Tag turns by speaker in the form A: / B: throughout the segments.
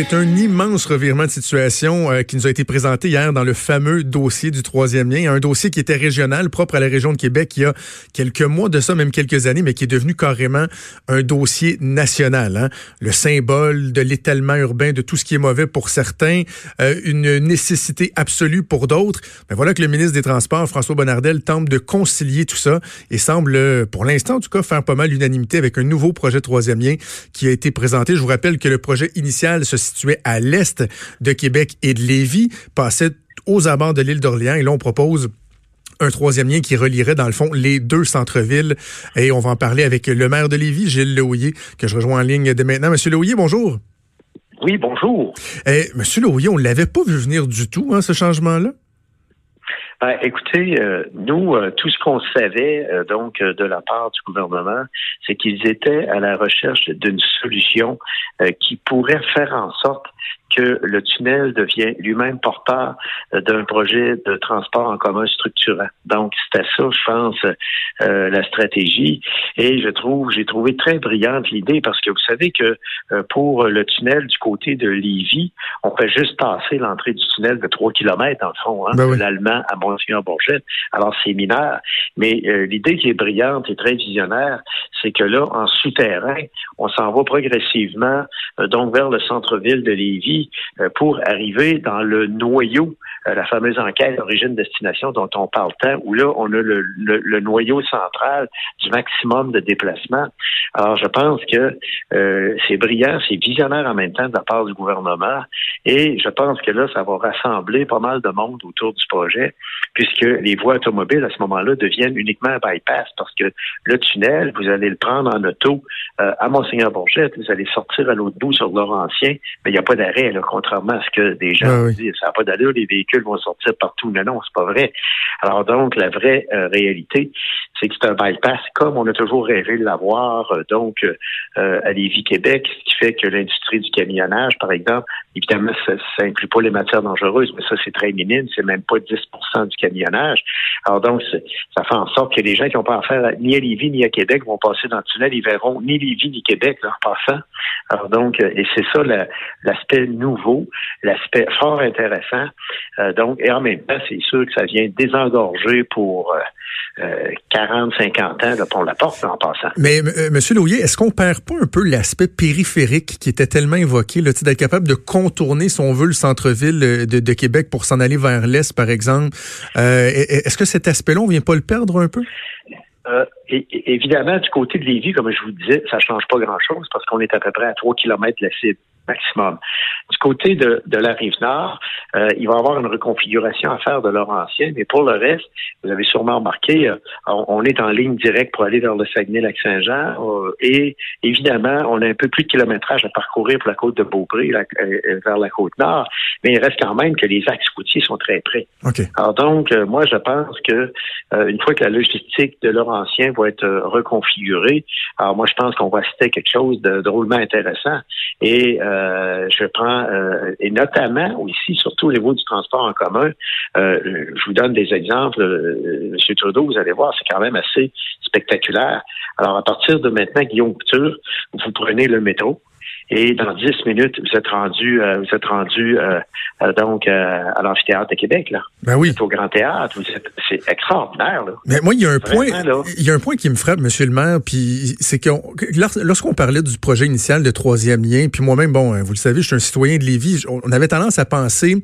A: C'est un immense revirement de situation euh, qui nous a été présenté hier dans le fameux dossier du troisième lien, un dossier qui était régional, propre à la région de Québec, il y a quelques mois de ça, même quelques années, mais qui est devenu carrément un dossier national. Hein. Le symbole de l'étalement urbain, de tout ce qui est mauvais pour certains, euh, une nécessité absolue pour d'autres. Mais voilà que le ministre des Transports, François Bonnardel, tente de concilier tout ça et semble, pour l'instant en tout cas, faire pas mal l'unanimité avec un nouveau projet troisième lien qui a été présenté. Je vous rappelle que le projet initial se situé à l'est de Québec et de Lévis, passait aux abords de l'île d'Orléans. Et là, on propose un troisième lien qui relierait dans le fond les deux centres-villes. Et on va en parler avec le maire de Lévis, Gilles Leouillet, que je rejoins en ligne dès maintenant. Monsieur Leouillet, bonjour.
B: Oui, bonjour.
A: Eh, Monsieur Leouillet, on ne l'avait pas vu venir du tout, hein, ce changement-là?
B: Ben, écoutez, euh, nous, euh, tout ce qu'on savait euh, donc de la part du gouvernement, c'est qu'ils étaient à la recherche d'une solution qui pourrait faire en sorte que le tunnel devient lui-même porteur euh, d'un projet de transport en commun structurant. Donc, c'était ça, je pense, euh, la stratégie. Et je trouve, j'ai trouvé très brillante l'idée parce que vous savez que euh, pour le tunnel du côté de Lévis, on fait juste passer l'entrée du tunnel de 3 km, en fond, hein, ben de l'Allemand à Monsignor-Bourget. Alors, c'est mineur. Mais l'idée qui est brillante et très visionnaire, c'est que là, en souterrain, on s'en va progressivement donc vers le centre-ville de Lévis euh, pour arriver dans le noyau, la fameuse enquête origine-destination dont on parle tant, où là, on a le, noyau central du maximum de déplacement. Alors, je pense que euh, c'est brillant, c'est visionnaire en même temps de la part du gouvernement, et je pense que là, ça va rassembler pas mal de monde autour du projet, puisque les voies automobiles, à ce moment-là, deviennent uniquement un bypass, parce que le tunnel, vous allez le prendre en auto à Monseigneur-Bourget, vous allez sortir à l'autre bout sur Laurentien, mais il n'y a pas d'arrêt contrairement à ce que des gens disent. Ça n'a pas d'allure, les véhicules vont sortir partout. Non, non, c'est pas vrai. Alors donc, la vraie euh, réalité, c'est que c'est un bypass comme on a toujours rêvé de l'avoir, euh, donc euh, à Lévis-Québec, ce qui fait que l'industrie du camionnage, par exemple, évidemment, ça n'inclut pas les matières dangereuses, mais ça, c'est très minime, c'est même pas 10% du camionnage. Alors donc, ça fait en sorte que les gens qui n'ont pas affaire ni à Lévis ni à Québec vont passer dans le tunnel, ils verront ni Lévis ni Québec en passant. Alors donc, et c'est ça l'aspect nouveau, l'aspect fort intéressant. Euh, donc, et en même temps, c'est sûr que ça vient désengorger pour 40, euh, 50 euh, ans pour la porte en passant.
A: Mais M. Louillet, est-ce qu'on perd pas un peu l'aspect périphérique qui était tellement évoqué, d'être capable de contourner, si on veut, le centre-ville de, de, Québec pour s'en aller vers l'Est, par exemple? est-ce que cet aspect-là, on vient pas le perdre un peu?
B: Euh, et, évidemment, du côté de Lévis, comme je vous disais, ça change pas grand-chose parce qu'on est à peu près à 3 km de la cible maximum. Du côté de, de la rive nord, euh, il va y avoir une reconfiguration à faire de Laurentien, mais pour le reste, vous avez sûrement remarqué, euh, on, est en ligne directe pour aller vers le Saguenay-Lac-Saint-Jean euh, et évidemment, on a un peu plus de kilométrage à parcourir pour la côte de Beaupré vers la côte nord, mais il reste quand même que les axes routiers sont très près. Alors donc, moi, je pense que une fois que la logistique de Laurentien va être reconfigurée, alors moi, je pense qu'on va citer quelque chose de drôlement intéressant et euh, je prends, euh, et notamment aussi, surtout au niveau du transport en commun, euh, je vous donne des exemples. Monsieur Trudeau, vous allez voir, c'est quand même assez spectaculaire. Alors, à partir de maintenant, Guillaume Couture, vous prenez le métro, et dans dix minutes, vous êtes rendu, euh, vous êtes rendu euh, euh, donc à l'amphithéâtre de Québec là.
A: Ben oui.
B: au Grand Théâtre. C'est extraordinaire là.
A: Mais moi, il y a un point, il y a un point qui me frappe, Monsieur le Maire, puis c'est que lorsqu'on parlait du projet initial de troisième lien, puis moi-même, bon, vous le savez, je suis un citoyen de Lévis, on avait tendance à penser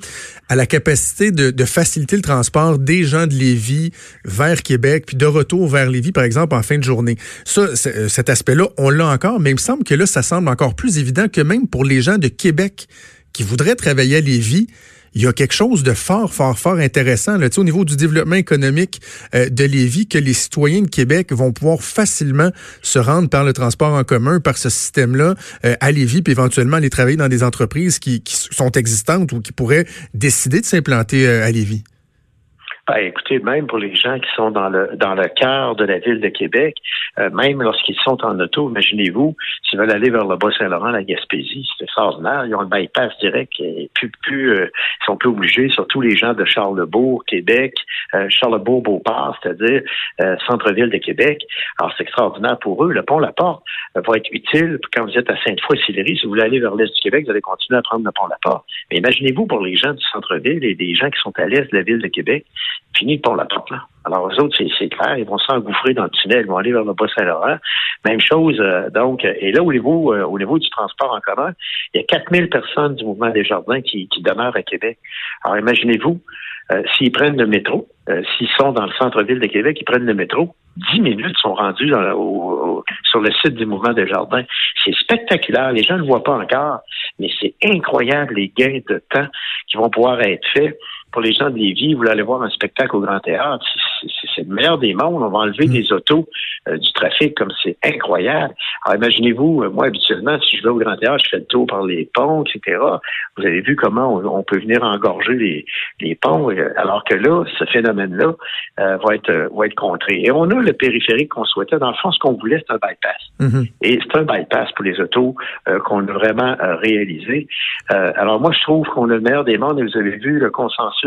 A: à la capacité de, de faciliter le transport des gens de Lévis vers Québec, puis de retour vers Lévis, par exemple, en fin de journée. Ça, cet aspect-là, on l'a encore, mais il me semble que là, ça semble encore plus évident que même pour les gens de Québec qui voudraient travailler à Lévis, il y a quelque chose de fort, fort, fort intéressant au niveau du développement économique euh, de Lévis, que les citoyens de Québec vont pouvoir facilement se rendre par le transport en commun, par ce système-là, euh, à Lévis, puis éventuellement aller travailler dans des entreprises qui, qui sont existantes ou qui pourraient décider de s'implanter à Lévis.
B: Ben, écoutez, même pour les gens qui sont dans le dans le cœur de la ville de Québec, euh, même lorsqu'ils sont en auto, imaginez-vous, s'ils veulent aller vers le Bas-Saint-Laurent, la Gaspésie, c'est extraordinaire. Ils ont le bypass direct et plus, plus euh, ils sont plus obligés, surtout les gens de Charlebourg, Québec, euh, Charlebourg-Beauport, c'est-à-dire centre-ville de Québec. Alors, c'est extraordinaire pour eux. Le pont La Porte va être utile quand vous êtes à Sainte-Foy-Sillery. Si vous voulez aller vers l'est du Québec, vous allez continuer à prendre le pont La Porte. Mais imaginez-vous pour les gens du centre-ville et des gens qui sont à l'est de la ville de Québec, fini pour la porte là. Alors, eux autres, c'est clair, ils vont s'engouffrer dans le tunnel, ils vont aller vers le Bas-Saint-Laurent. Même chose, euh, donc, et là, au niveau, euh, au niveau du transport en commun, il y a 4000 personnes du mouvement des jardins qui, qui demeurent à Québec. Alors, imaginez-vous, euh, s'ils prennent le métro, s'ils sont dans le centre-ville de Québec, ils prennent le métro, 10 minutes sont rendus sur le site du mouvement des jardins. C'est spectaculaire, les gens ne le voient pas encore, mais c'est incroyable les gains de temps qui vont pouvoir être faits pour les gens de Lévis, vous voulez aller voir un spectacle au Grand Théâtre, c'est le meilleur des mondes. On va enlever mm. des autos euh, du trafic comme c'est incroyable. Alors imaginez-vous, euh, moi habituellement, si je vais au Grand Théâtre, je fais le tour par les ponts, etc. Vous avez vu comment on, peut venir engorger les, les ponts, euh, alors que là, ce phénomène-là va être va être contré. Et on a le périphérique qu'on souhaitait. Dans le fond, ce qu'on voulait, c'est un bypass. Mm-hmm. Et c'est un bypass pour les autos qu'on a vraiment réalisé. alors moi, je trouve qu'on a le meilleur des mondes. Et vous avez vu, le consensus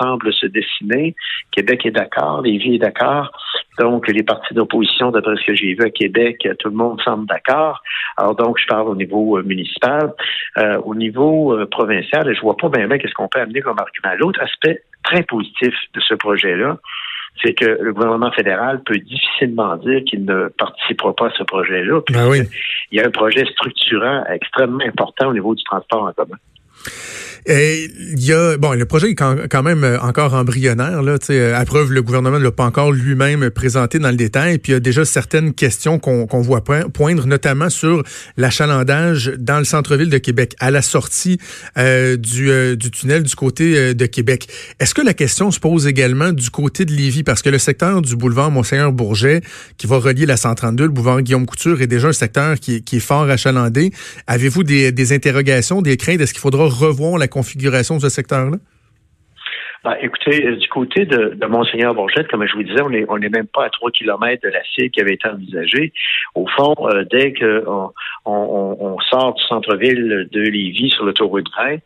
B: semble se dessiner. Québec est d'accord, Lévis est d'accord. Donc, les partis d'opposition, d'après ce que j'ai vu à Québec, tout le monde semble d'accord. Alors donc, je parle au niveau euh, municipal. Euh, au niveau euh, provincial, je vois pas bien, bien qu'est-ce qu'on peut amener comme argument. L'autre aspect très positif de ce projet-là, c'est que le gouvernement fédéral peut difficilement dire qu'il ne participera pas à ce projet-là.
A: Ben oui.
B: Il y a un projet structurant extrêmement important au niveau du transport en commun.
A: Et il y a bon, le projet est quand même euh, encore embryonnaire là. Euh, à preuve, le gouvernement ne l'a pas encore lui-même présenté dans le détail. Puis il y a déjà certaines questions qu'on voit poindre, notamment sur l'achalandage dans le centre-ville de Québec, à la sortie euh, du, tunnel du côté de Québec. Est-ce que la question se pose également du côté de Lévis, parce que le secteur du boulevard Monseigneur Bourget, qui va relier la 132, le boulevard Guillaume Couture, est déjà un secteur qui, qui est fort achalandé. Avez-vous des, des interrogations, des craintes? Est-ce qu'il faudra revoir la configuration de ce secteur-là?
B: Ben, écoutez, euh, du côté de, de Monseigneur Bourgette, comme je vous disais, on n'est on est même pas à 3 km de la cible qui avait été envisagée. Au fond, euh, dès qu'on on, sort du centre-ville de Lévis sur l'autoroute 20,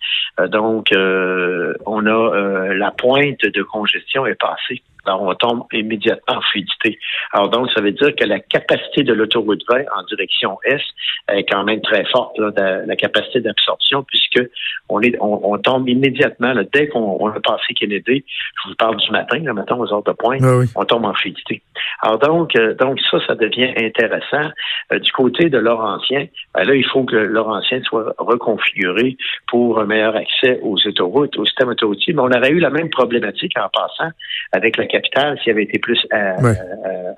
B: euh, donc on a la pointe de congestion est passée. Alors, on tombe immédiatement en fluidité. Alors, donc, ça veut dire que la capacité de l'autoroute 20 en direction Est est quand même très forte, là, la capacité d'absorption, puisque on, est, on, tombe immédiatement, dès qu'on a passé Kennedy, je vous parle du matin, le matin aux heures de pointe, ah on tombe en fluidité. Alors, donc, euh, donc ça, ça devient intéressant. Euh, du côté de Laurentien, ben là, il faut que Laurentien soit reconfiguré pour un meilleur accès aux autoroutes, au système autoroutier. Mais on aurait eu la même problématique en passant avec la capitale s'il avait été plus à,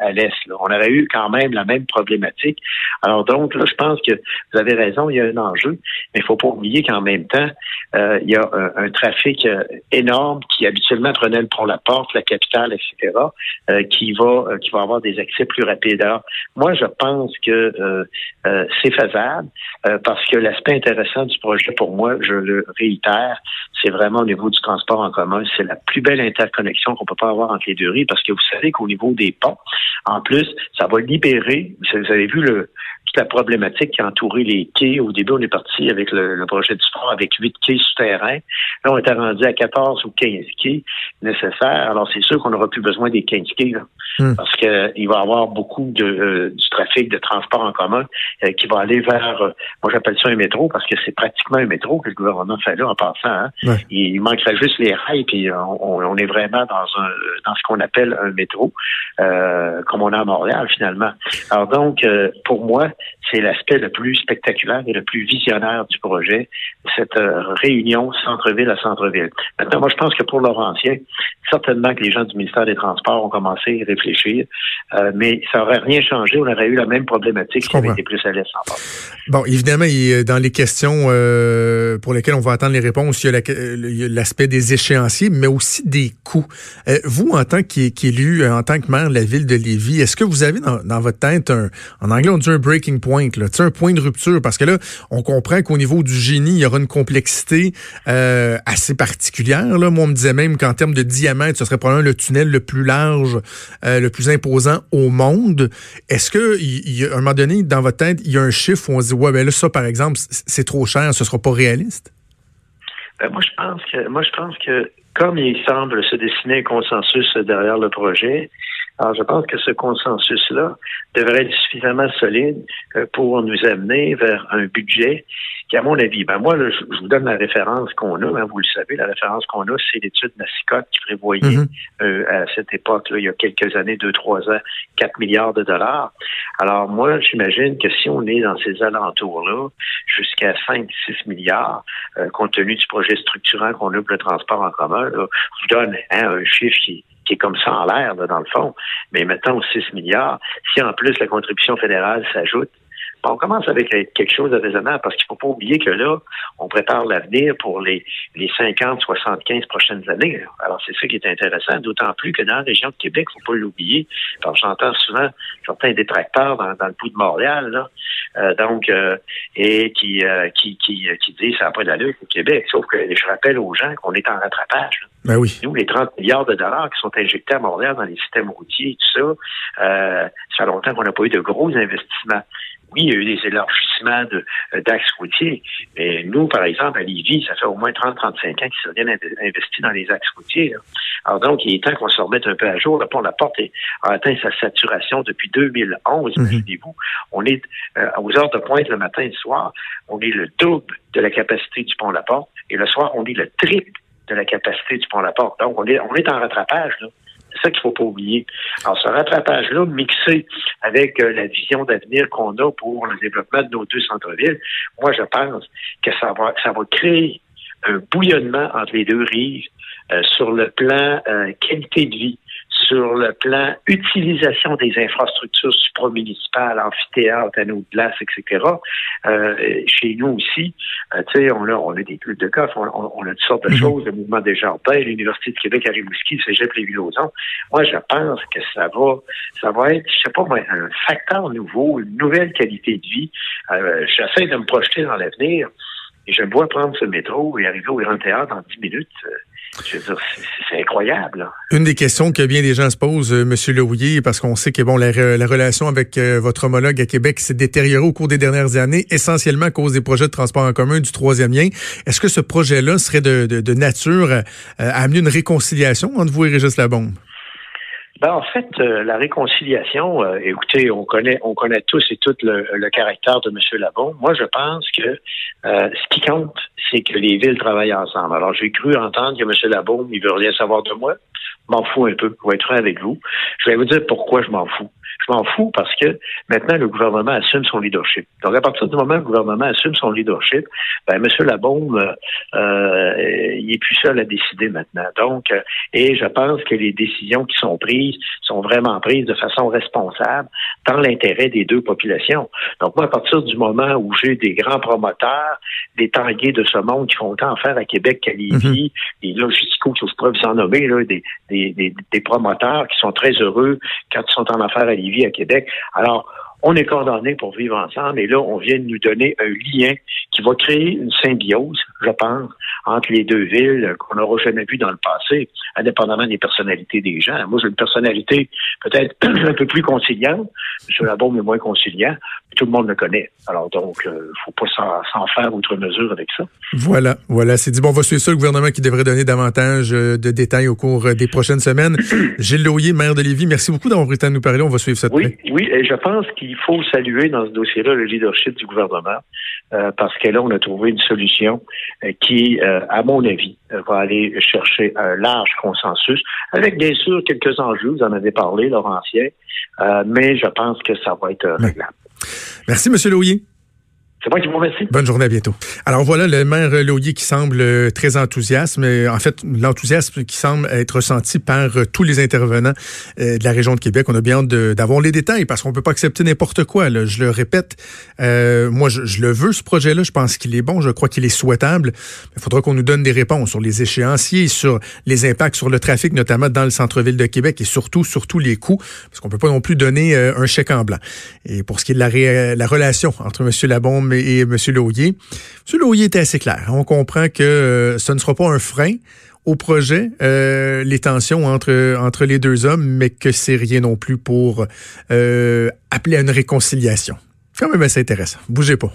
B: à, l'est. On aurait eu quand même la même problématique. Alors donc, là, je pense que vous avez raison, il y a un enjeu, mais il faut pas oublier qu'en même temps, euh, il y a un, trafic euh, énorme qui habituellement prenait le pont La Porte, la capitale, etc., euh, qui va qui va avoir des accès plus rapides. Alors, moi, je pense que c'est faisable parce que l'aspect intéressant du projet, pour moi, je le réitère, c'est vraiment au niveau du transport en commun. C'est la plus belle interconnexion qu'on peut pas avoir entre les deux rives parce que vous savez qu'au niveau des ponts, en plus, ça va libérer, vous avez vu le, la problématique qui a entouré les quais. Au début, on est parti avec le, projet du sport avec huit quais souterrains. Là, on était rendu à 14 ou 15 quais nécessaires. Alors, c'est sûr qu'on n'aura plus besoin des 15 quais, hmm. parce qu'il va y avoir beaucoup de, euh, du trafic de transport en commun euh, qui va aller vers, euh, moi j'appelle ça un métro, parce que c'est pratiquement un métro que le gouvernement fait là en passant. Hein. Il, manquerait juste les rails, puis on, est vraiment dans un dans ce qu'on appelle un métro, comme on a à Montréal finalement. Alors donc, pour moi, c'est l'aspect le plus spectaculaire et le plus visionnaire du projet, cette euh, réunion centre-ville à centre-ville. Maintenant, moi, je pense que pour Laurentien, certainement que les gens du ministère des Transports ont commencé à réfléchir mais ça aurait rien changé. On aurait eu la même problématique si on était plus à l'est
A: Bon, évidemment, dans les questions pour lesquelles on va attendre les réponses, il y a l'aspect des échéanciers, mais aussi des coûts. vous, en tant qu'élu, en tant que maire de la ville de Lévis, est-ce que vous avez dans, votre tête un, en anglais on dit un breaking point, un point de rupture, parce que là, on comprend qu'au niveau du génie, il y aura une complexité euh, assez particulière. Moi, on me disait même qu'en termes de diamètre, ce serait probablement le tunnel le plus large, euh, le plus imposant au monde. Est-ce que, à un moment donné, dans votre tête, il y a un chiffre où on se dit, ouais, ben là, ça, par exemple, c'est trop cher, ce sera pas réaliste?
B: Ben, moi, je pense que, moi, je pense que, comme il semble se dessiner un consensus derrière le projet, alors, je pense que ce consensus-là devrait être suffisamment solide euh, pour nous amener vers un budget qui, à mon avis, ben moi, je, vous donne la référence qu'on a, hein, vous le savez, la référence qu'on a, c'est l'étude Nassicotte qui prévoyait mm-hmm. euh, à cette époque-là, il y a quelques années, deux, trois ans, 4 milliards de dollars. Alors, moi, j'imagine que si on est dans ces alentours-là, jusqu'à 5, 6 milliards, euh, compte tenu du projet structurant qu'on a pour le transport en commun, je vous donne hein, un chiffre qui qui est comme ça en l'air, dans le fond. Mais mettons 6 milliards. Si en plus la contribution fédérale s'ajoute, on commence avec quelque chose de raisonnable parce qu'il ne faut pas oublier que là, on prépare l'avenir pour les, les 50, 75 prochaines années. Alors, c'est ça qui est intéressant, d'autant plus que dans la région de Québec, il ne faut pas l'oublier. J'entends souvent certains détracteurs dans, dans le bout de Montréal, là, euh, donc, euh, et qui, euh, qui, qui, qui disent ça n'a pas d'allure au Québec. Sauf que je rappelle aux gens qu'on est en rattrapage.
A: Ben oui.
B: Nous, les 30 milliards de dollars qui sont injectés à Montréal dans les systèmes routiers et tout ça, ça fait longtemps qu'on n'a pas eu de gros investissements oui, il y a eu des élargissements d'axes routiers, mais nous, par exemple, à Lévis, ça fait au moins 30-35 ans qu'ils sont bien investis dans les axes routiers. Alors donc, il est temps qu'on se remette un peu à jour. Le pont La Porte a atteint sa saturation depuis 2011, mhm. imaginez-vous. On est euh, aux heures de pointe le matin et le soir, on est le double de la capacité du pont La Porte, et le soir, on est le triple de la capacité du pont La Porte. Donc, on est, on est en rattrapage. Là. C'est ça qu'il faut pas oublier. Alors, ce rattrapage-là, mixé avec euh, la vision d'avenir qu'on a pour le développement de nos deux centres-villes, moi, je pense que ça va, ça va créer un bouillonnement entre les deux rives euh, sur le plan euh, qualité de vie, sur le plan utilisation des infrastructures supramunicipales, amphithéâtres, anneaux de glace, etc. Euh, chez nous aussi, euh, tu sais, on a, on a des clubs de golf, on, on, a toutes sortes de mhm. choses, le mouvement des jardins, l'Université de Québec à Rimouski, le Cégep Lévis-Lauzon. Moi, je pense que ça va, ça va être, je sais pas un facteur nouveau, une nouvelle qualité de vie. Euh, J'essaie de me projeter dans l'avenir. Et je me vois prendre ce métro et arriver au Grand Théâtre en 10 minutes. C'est incroyable.
A: Une des questions que bien des gens se posent, euh, M. Lehouillier, parce qu'on sait que bon, la, relation avec euh, votre homologue à Québec s'est détériorée au cours des dernières années, essentiellement à cause des projets de transport en commun du troisième lien. Est-ce que ce projet-là serait de, nature euh, à amener une réconciliation entre vous et Régis Labombe?
B: Ben, en fait, euh, la réconciliation, euh, écoutez, on connaît, on connaît tous et toutes le, caractère de M. Labon. Moi, je pense que euh, ce qui compte, c'est que les villes travaillent ensemble. Alors, j'ai cru entendre que M. Labon, il veut rien savoir de moi. M'en fous un peu, pour être franc avec vous. Je vais vous dire pourquoi je m'en fous. Je m'en fous parce que maintenant, le gouvernement assume son leadership. Donc, à partir du moment où le gouvernement assume son leadership, ben, M. Labaume, euh, euh, il est plus seul à décider maintenant. Donc, euh, et je pense que les décisions qui sont prises sont vraiment prises de façon responsable dans l'intérêt des deux populations. Donc, moi, à partir du moment où j'ai des grands promoteurs, des tangués de ce monde qui font tant faire à Québec qu'à Lévis, mm -hmm. des logisticaux, je pourrais vous en nommer, là, des, des, des, des promoteurs qui sont très heureux quand ils sont en affaires à Lévis, à Québec. Alors, on est condamnés pour vivre ensemble et là, on vient de nous donner un lien qui va créer une symbiose, je pense, entre les deux villes qu'on n'aura jamais vu dans le passé, indépendamment des personnalités des gens. Moi, j'ai une personnalité peut-être un peu plus conciliante. M. Labaume est moins conciliant. Tout le monde le connaît. Alors donc, il euh, faut pas s'en faire outre mesure avec ça.
A: Voilà, voilà. C'est dit, bon, on va suivre ça, le gouvernement qui devrait donner davantage euh, de détails au cours euh, des prochaines semaines. Gilles Loyer, maire de Lévis, merci beaucoup d'avoir temps de nous parler. On va suivre ça.
B: Oui, oui, et je pense qu'il faut saluer dans ce dossier-là le leadership du gouvernement, parce que là, on a trouvé une solution qui, à mon avis, va aller chercher un large consensus, avec bien sûr quelques enjeux, vous en avez parlé, Laurentien, mais je pense que ça va être réglable.
A: Merci, M. Louis.
B: C'est moi qui vous remercie.
A: Bonne journée, à bientôt. Alors voilà le maire Loyer qui semble euh, très enthousiaste, mais en fait, l'enthousiasme qui semble être ressenti par euh, tous les intervenants euh, de la région de Québec. On a bien hâte d'avoir les détails parce qu'on peut pas accepter n'importe quoi. Là. Je le répète, moi, je, je, le veux, ce projet-là. Je pense qu'il est bon. Je crois qu'il est souhaitable. Il faudra qu'on nous donne des réponses sur les échéanciers, sur les impacts sur le trafic, notamment dans le centre-ville de Québec et surtout, surtout les coûts, parce qu'on peut pas non plus donner un chèque en blanc. Et pour ce qui est de la, la relation entre M. Labombe et M. M. Était assez clair. On comprend que euh, ce ne sera pas un frein au projet, euh, les tensions entre, entre les deux hommes, mais que c'est rien non plus pour euh, appeler à une réconciliation. Quand même assez intéressant. Bougez pas.